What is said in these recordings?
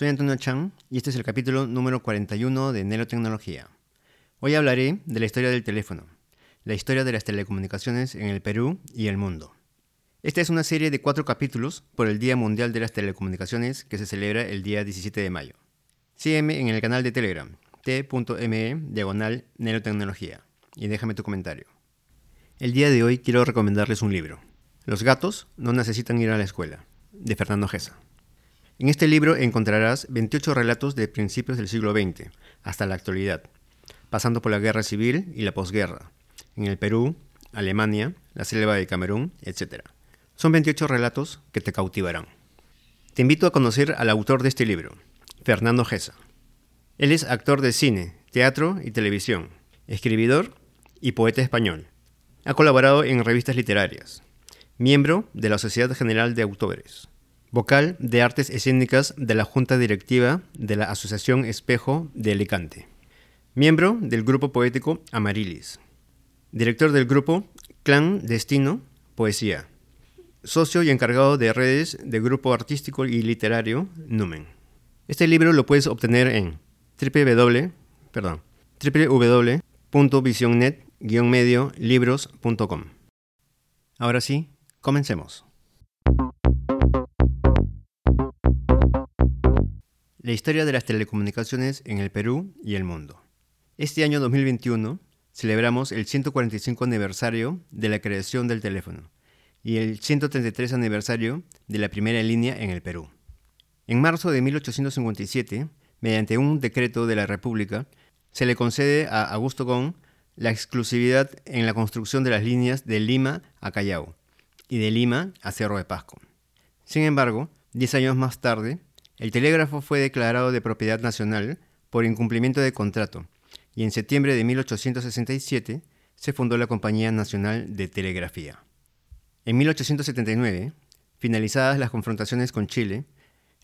Soy Antonio Chan y este es el capítulo número 41 de Neurotecnología. Hoy hablaré de la historia del teléfono, la historia de las telecomunicaciones en el Perú y el mundo. Esta es una serie de cuatro capítulos por el Día Mundial de las Telecomunicaciones que se celebra el día 17 de mayo. Sígueme en el canal de Telegram, t.me diagonal Neurotecnología, y déjame tu comentario. El día de hoy quiero recomendarles un libro. Los gatos no necesitan ir a la escuela, de Fernando Gesa. En este libro encontrarás 28 relatos de principios del siglo XX hasta la actualidad, pasando por la guerra civil y la posguerra, en el Perú, Alemania, la selva de Camerún, etc. Son 28 relatos que te cautivarán. Te invito a conocer al autor de este libro, Fernando Gesa. Él es actor de cine, teatro y televisión, escribidor y poeta español. Ha colaborado en revistas literarias, miembro de la Sociedad General de Autores, vocal de Artes Escénicas de la Junta Directiva de la Asociación Espejo de Alicante, miembro del grupo poético Amarilis, director del grupo Clan Destino Poesía, socio y encargado de redes del grupo artístico y literario Numen. Este libro lo puedes obtener en www.visionnet-medio-libros.com. Ahora sí, comencemos. La historia de las telecomunicaciones en el Perú y el mundo. Este año 2021 celebramos el 145 aniversario de la creación del teléfono y el 133 aniversario de la primera línea en el Perú. En marzo de 1857, mediante un decreto de la República, se le concede a Augusto Gón la exclusividad en la construcción de las líneas de Lima a Callao y de Lima a Cerro de Pasco. Sin embargo, diez años más tarde, el telégrafo fue declarado de propiedad nacional por incumplimiento de contrato y en septiembre de 1867 se fundó la Compañía Nacional de Telegrafía. En 1879, finalizadas las confrontaciones con Chile,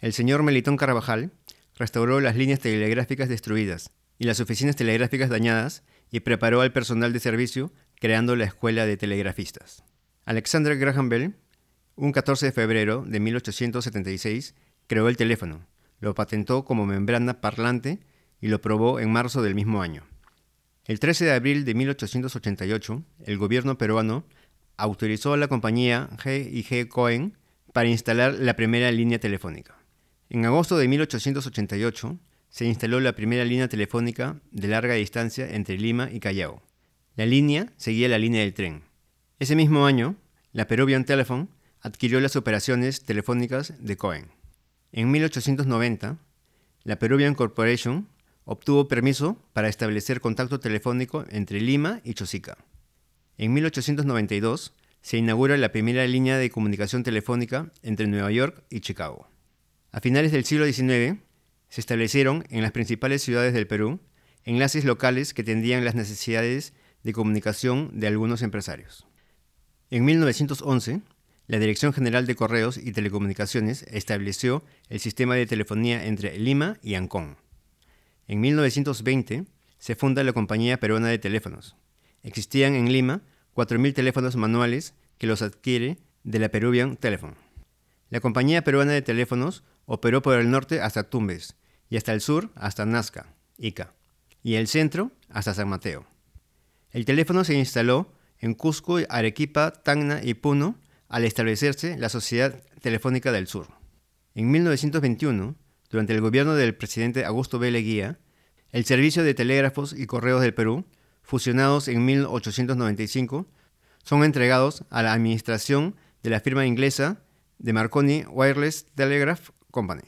el señor Melitón Carvajal restauró las líneas telegráficas destruidas y las oficinas telegráficas dañadas y preparó al personal de servicio creando la Escuela de Telegrafistas. Alexander Graham Bell, un 14 de febrero de 1876, creó el teléfono, lo patentó como membrana parlante y lo probó en marzo del mismo año. El 13 de abril de 1888, el gobierno peruano autorizó a la compañía G&G Cohen para instalar la primera línea telefónica. En agosto de 1888 se instaló la primera línea telefónica de larga distancia entre Lima y Callao. La línea seguía la línea del tren. Ese mismo año, la Peruvian Telephone adquirió las operaciones telefónicas de Cohen. En 1890, la Peruvian Corporation obtuvo permiso para establecer contacto telefónico entre Lima y Chosica. En 1892 se inaugura la primera línea de comunicación telefónica entre Nueva York y Chicago. A finales del siglo XIX se establecieron en las principales ciudades del Perú enlaces locales que tendían las necesidades de comunicación de algunos empresarios. En 1911 la Dirección General de Correos y Telecomunicaciones estableció el sistema de telefonía entre Lima y Ancón. En 1920 se funda la Compañía Peruana de Teléfonos. Existían en Lima 4.000 teléfonos manuales que los adquiere de la Peruvian Telephone. La Compañía Peruana de Teléfonos operó por el norte hasta Tumbes y hasta el sur hasta Nazca, Ica, y el centro hasta San Mateo. El teléfono se instaló en Cusco, Arequipa, Tacna y Puno al establecerse la Sociedad Telefónica del Sur. En 1921, durante el gobierno del presidente Augusto B. Leguía, el Servicio de Telégrafos y Correos del Perú, fusionados en 1895, son entregados a la administración de la firma inglesa de Marconi Wireless Telegraph Company.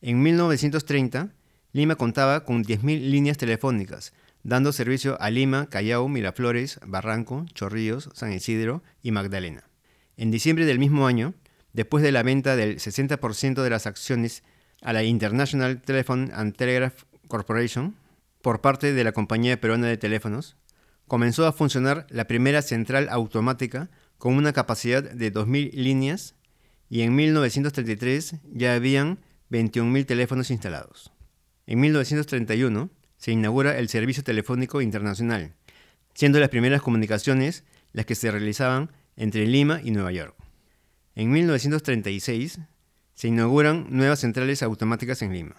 En 1930, Lima contaba con 10.000 líneas telefónicas, dando servicio a Lima, Callao, Miraflores, Barranco, Chorrillos, San Isidro y Magdalena. En diciembre del mismo año, después de la venta del 60% de las acciones a la International Telephone and Telegraph Corporation por parte de la compañía peruana de teléfonos, comenzó a funcionar la primera central automática con una capacidad de 2.000 líneas y en 1933 ya habían 21.000 teléfonos instalados. En 1931 se inaugura el Servicio Telefónico Internacional, siendo las primeras comunicaciones las que se realizaban entre Lima y Nueva York. En 1936 se inauguran nuevas centrales automáticas en Lima.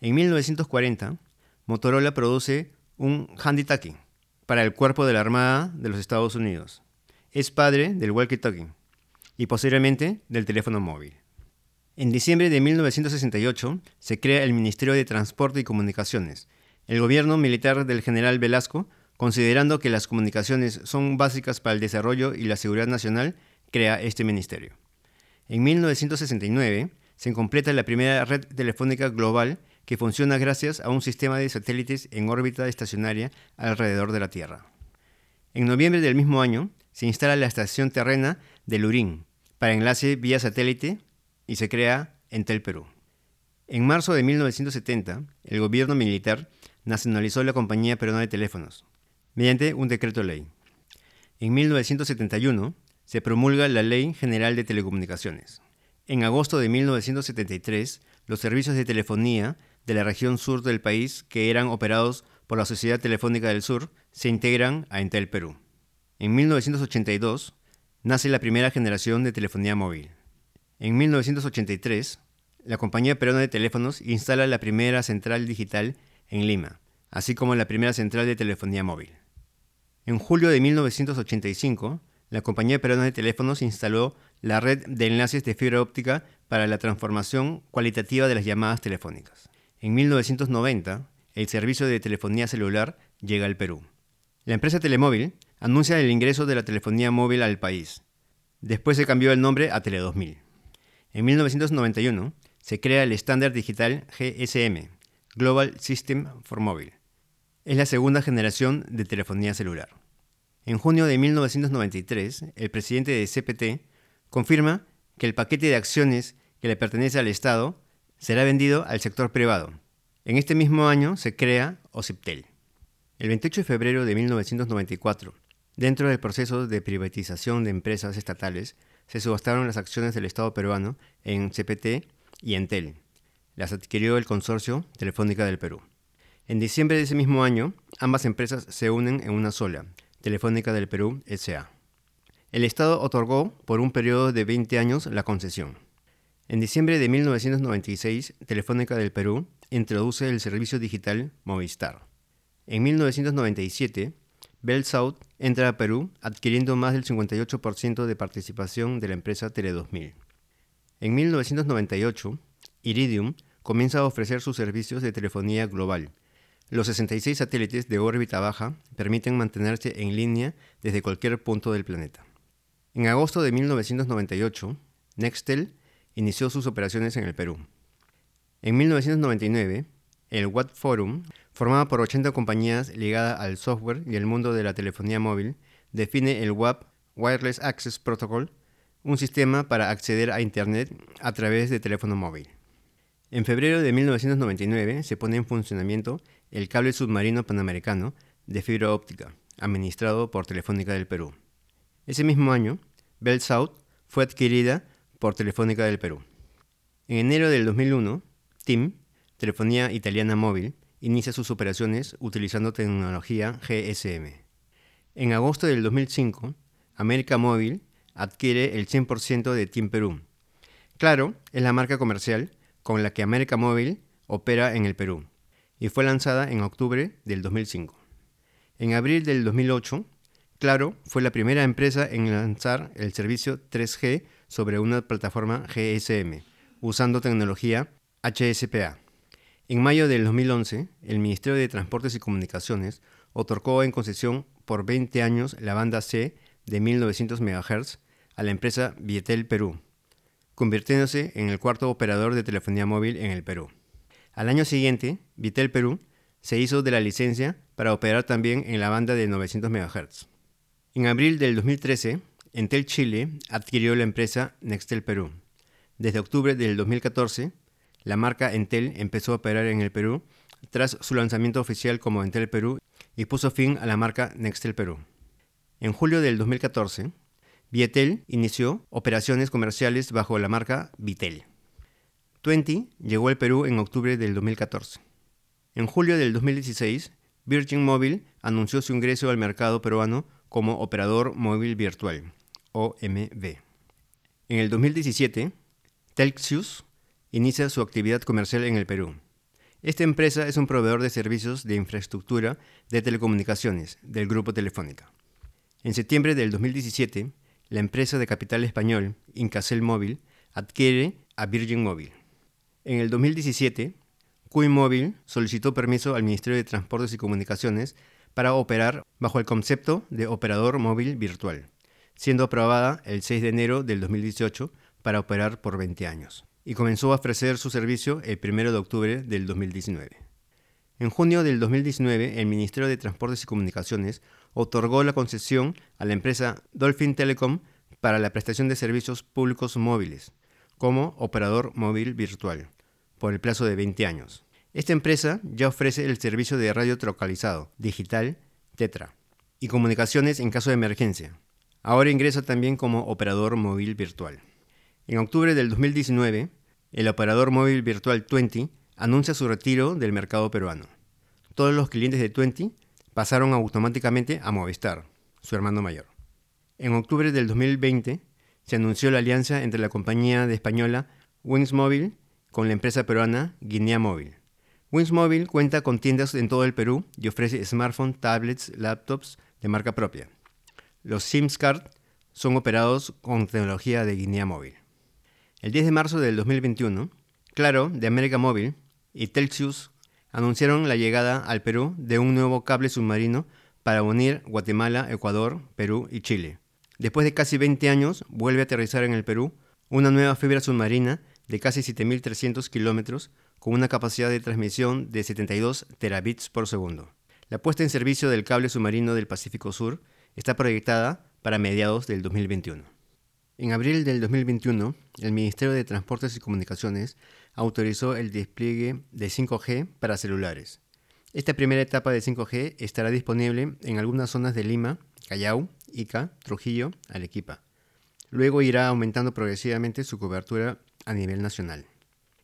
En 1940, Motorola produce un handy-talkie para el cuerpo de la Armada de los Estados Unidos. Es padre del walkie-talkie y posteriormente del teléfono móvil. En diciembre de 1968 se crea el Ministerio de Transporte y Comunicaciones. El gobierno militar del general Velasco, considerando que las comunicaciones son básicas para el desarrollo y la seguridad nacional, crea este ministerio. En 1969 se completa la primera red telefónica global que funciona gracias a un sistema de satélites en órbita estacionaria alrededor de la Tierra. En noviembre del mismo año se instala la estación terrena de Lurín para enlace vía satélite y se crea Entel Perú. En marzo de 1970, el gobierno militar nacionalizó la Compañía Peruana de Teléfonos mediante un decreto ley. En 1971 se promulga la Ley General de Telecomunicaciones. En agosto de 1973, los servicios de telefonía de la región sur del país, que eran operados por la Sociedad Telefónica del Sur, se integran a Entel Perú. En 1982, nace la primera generación de telefonía móvil. En 1983, la compañía peruana de teléfonos instala la primera central digital en Lima, así como la primera central de telefonía móvil. En julio de 1985, la compañía peruana de teléfonos instaló la red de enlaces de fibra óptica para la transformación cualitativa de las llamadas telefónicas. En 1990, el servicio de telefonía celular llega al Perú. La empresa Telemóvil anuncia el ingreso de la telefonía móvil al país. Después se cambió el nombre a Tele2000. En 1991 se crea el estándar digital GSM, Global System for Mobile. Es la segunda generación de telefonía celular. En junio de 1993, el presidente de CPT confirma que el paquete de acciones que le pertenece al Estado será vendido al sector privado. En este mismo año se crea OCIPTEL. El 28 de febrero de 1994, dentro del proceso de privatización de empresas estatales, se subastaron las acciones del Estado peruano en CPT y Entel. Las adquirió el consorcio Telefónica del Perú. En diciembre de ese mismo año, ambas empresas se unen en una sola, Telefónica del Perú S.A. El Estado otorgó por un periodo de 20 años la concesión. En diciembre de 1996, Telefónica del Perú introduce el servicio digital Movistar. En 1997, Bell South entra a Perú adquiriendo más del 58% de participación de la empresa Tele2000. En 1998, Iridium comienza a ofrecer sus servicios de telefonía global, los 66 satélites de órbita baja permiten mantenerse en línea desde cualquier punto del planeta. En agosto de 1998, Nextel inició sus operaciones en el Perú. En 1999, el Watt Forum, formado por 80 compañías ligadas al software y el mundo de la telefonía móvil, define el WAP Wireless Access Protocol, un sistema para acceder a Internet a través de teléfono móvil. En febrero de 1999 se pone en funcionamiento el cable submarino panamericano de fibra óptica, administrado por Telefónica del Perú. Ese mismo año, Bell South fue adquirida por Telefónica del Perú. En enero del 2001, TIM, Telefonía Italiana Móvil, inicia sus operaciones utilizando tecnología GSM. En agosto del 2005, América Móvil adquiere el 100% de TIM Perú. Claro, es la marca comercial con la que América Móvil opera en el Perú y fue lanzada en octubre del 2005. En abril del 2008, Claro fue la primera empresa en lanzar el servicio 3G sobre una plataforma GSM, usando tecnología HSPA. En mayo del 2011, el Ministerio de Transportes y Comunicaciones otorgó en concesión por 20 años la banda C de 1900 MHz a la empresa Vietel Perú, convirtiéndose en el cuarto operador de telefonía móvil en el Perú. Al año siguiente, Vitel Perú se hizo de la licencia para operar también en la banda de 900 MHz. En abril del 2013, Entel Chile adquirió la empresa Nextel Perú. Desde octubre del 2014, la marca Entel empezó a operar en el Perú tras su lanzamiento oficial como Entel Perú y puso fin a la marca Nextel Perú. En julio del 2014, Vietel inició operaciones comerciales bajo la marca Vitel. Twenty llegó al Perú en octubre del 2014. En julio del 2016, Virgin Mobile anunció su ingreso al mercado peruano como operador móvil virtual, OMV. En el 2017, Telxius inicia su actividad comercial en el Perú. Esta empresa es un proveedor de servicios de infraestructura de telecomunicaciones del grupo Telefónica. En septiembre del 2017, la empresa de capital español, Incasel Móvil, adquiere a Virgin Mobile. En el 2017, Cuy Móvil solicitó permiso al Ministerio de Transportes y Comunicaciones para operar bajo el concepto de operador móvil virtual, siendo aprobada el 6 de enero del 2018 para operar por 20 años, y comenzó a ofrecer su servicio el 1 de octubre del 2019. En junio del 2019, el Ministerio de Transportes y Comunicaciones otorgó la concesión a la empresa Dolphin Telecom para la prestación de servicios públicos móviles, como operador móvil virtual, por el plazo de 20 años. Esta empresa ya ofrece el servicio de radio trocalizado, digital, Tetra, y comunicaciones en caso de emergencia. Ahora ingresa también como operador móvil virtual. En octubre del 2019, el operador móvil virtual 20 anuncia su retiro del mercado peruano. Todos los clientes de Twenty pasaron automáticamente a Movistar, su hermano mayor. En octubre del 2020 se anunció la alianza entre la compañía de española Wings Mobile con la empresa peruana Guinea Móvil. Wings Mobile cuenta con tiendas en todo el Perú y ofrece smartphones, tablets, laptops de marca propia. Los SIMS Card son operados con tecnología de Guinea Móvil. El 10 de marzo del 2021, Claro, de América Móvil, y Telxius anunciaron la llegada al Perú de un nuevo cable submarino para unir Guatemala, Ecuador, Perú y Chile. Después de casi 20 años, vuelve a aterrizar en el Perú una nueva fibra submarina de casi 7.300 kilómetros con una capacidad de transmisión de 72 terabits por segundo. La puesta en servicio del cable submarino del Pacífico Sur está proyectada para mediados del 2021. En abril del 2021, el Ministerio de Transportes y Comunicaciones autorizó el despliegue de 5G para celulares. Esta primera etapa de 5G estará disponible en algunas zonas de Lima, Callao, Ica, Trujillo, Arequipa. Luego irá aumentando progresivamente su cobertura a nivel nacional.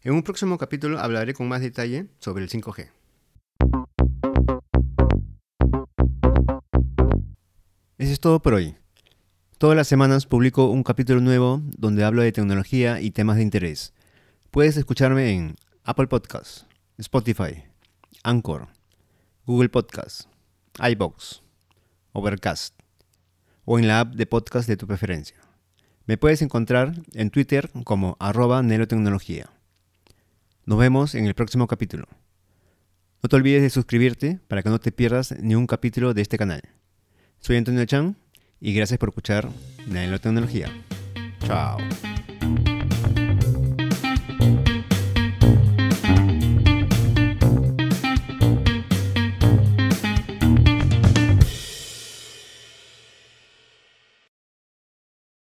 En un próximo capítulo hablaré con más detalle sobre el 5G. Eso es todo por hoy. Todas las semanas publico un capítulo nuevo donde hablo de tecnología y temas de interés. Puedes escucharme en Apple Podcasts, Spotify, Anchor, Google Podcasts, iBox, Overcast o en la app de podcast de tu preferencia. Me puedes encontrar en Twitter como arroba Nelotecnología. Nos vemos en el próximo capítulo. No te olvides de suscribirte para que no te pierdas ni un capítulo de este canal. Soy Antonio Chan y gracias por escuchar Nanotecnología. Chao.